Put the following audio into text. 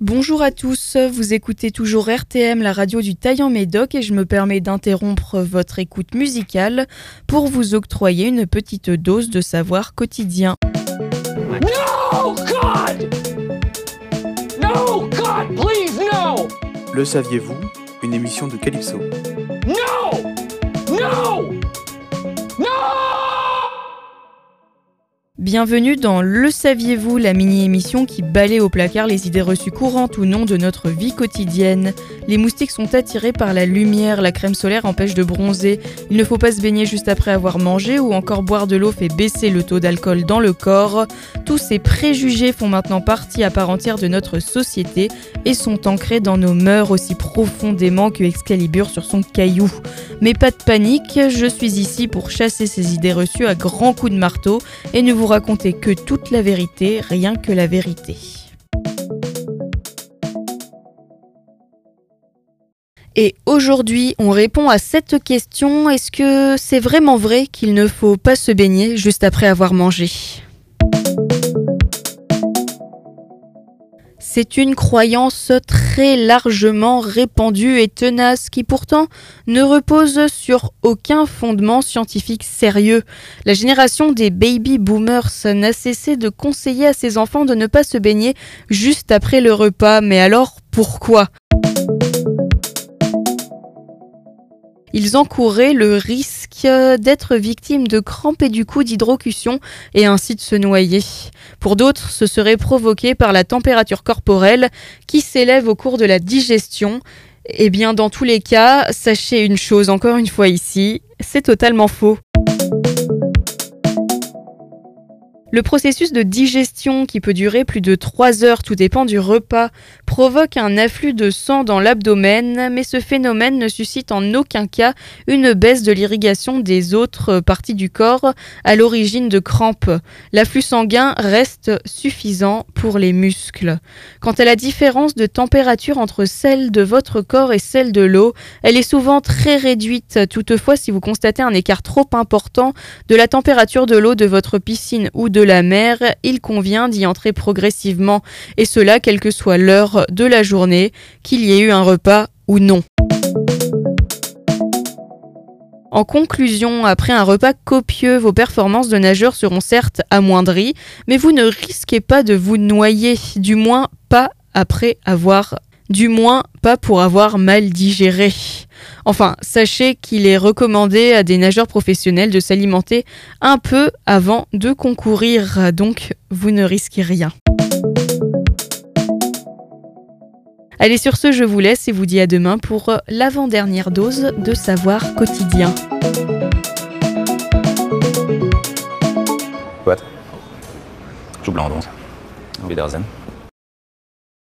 Bonjour à tous, vous écoutez toujours RTM, la radio du Taillant Médoc, et je me permets d'interrompre votre écoute musicale pour vous octroyer une petite dose de savoir quotidien. No, God! No, God, please, no! Le saviez-vous? Une émission de Calypso. No! No! Bienvenue dans Le Saviez-vous, la mini-émission qui balaye au placard les idées reçues courantes ou non de notre vie quotidienne. Les moustiques sont attirés par la lumière, la crème solaire empêche de bronzer, il ne faut pas se baigner juste après avoir mangé ou encore boire de l'eau fait baisser le taux d'alcool dans le corps. Tous ces préjugés font maintenant partie à part entière de notre société et sont ancrés dans nos mœurs aussi profondément que Excalibur sur son caillou. Mais pas de panique, je suis ici pour chasser ces idées reçues à grands coups de marteau et ne vous raconter que toute la vérité, rien que la vérité. Et aujourd'hui, on répond à cette question, est-ce que c'est vraiment vrai qu'il ne faut pas se baigner juste après avoir mangé? C'est une croyance très largement répandue et tenace qui pourtant ne repose sur aucun fondement scientifique sérieux. La génération des baby boomers n'a cessé de conseiller à ses enfants de ne pas se baigner juste après le repas, mais alors pourquoi? Ils encouraient le risque d'être victimes de crampes et du coup d'hydrocution et ainsi de se noyer. Pour d'autres, ce serait provoqué par la température corporelle qui s'élève au cours de la digestion. Eh bien, dans tous les cas, sachez une chose encore une fois ici, c'est totalement faux. Le processus de digestion, qui peut durer plus de 3 heures, tout dépend du repas, provoque un afflux de sang dans l'abdomen, mais ce phénomène ne suscite en aucun cas une baisse de l'irrigation des autres parties du corps à l'origine de crampes. L'afflux sanguin reste suffisant pour les muscles. Quant à la différence de température entre celle de votre corps et celle de l'eau, elle est souvent très réduite. Toutefois, si vous constatez un écart trop important de la température de l'eau de votre piscine ou de la mer, il convient d'y entrer progressivement, et cela quelle que soit l'heure de la journée, qu'il y ait eu un repas ou non. En conclusion, après un repas copieux, vos performances de nageur seront certes amoindries, mais vous ne risquez pas de vous noyer, du moins pas après avoir du moins pas pour avoir mal digéré. Enfin, sachez qu'il est recommandé à des nageurs professionnels de s'alimenter un peu avant de concourir, donc vous ne risquez rien. Allez, sur ce, je vous laisse et vous dis à demain pour l'avant-dernière dose de savoir quotidien. What?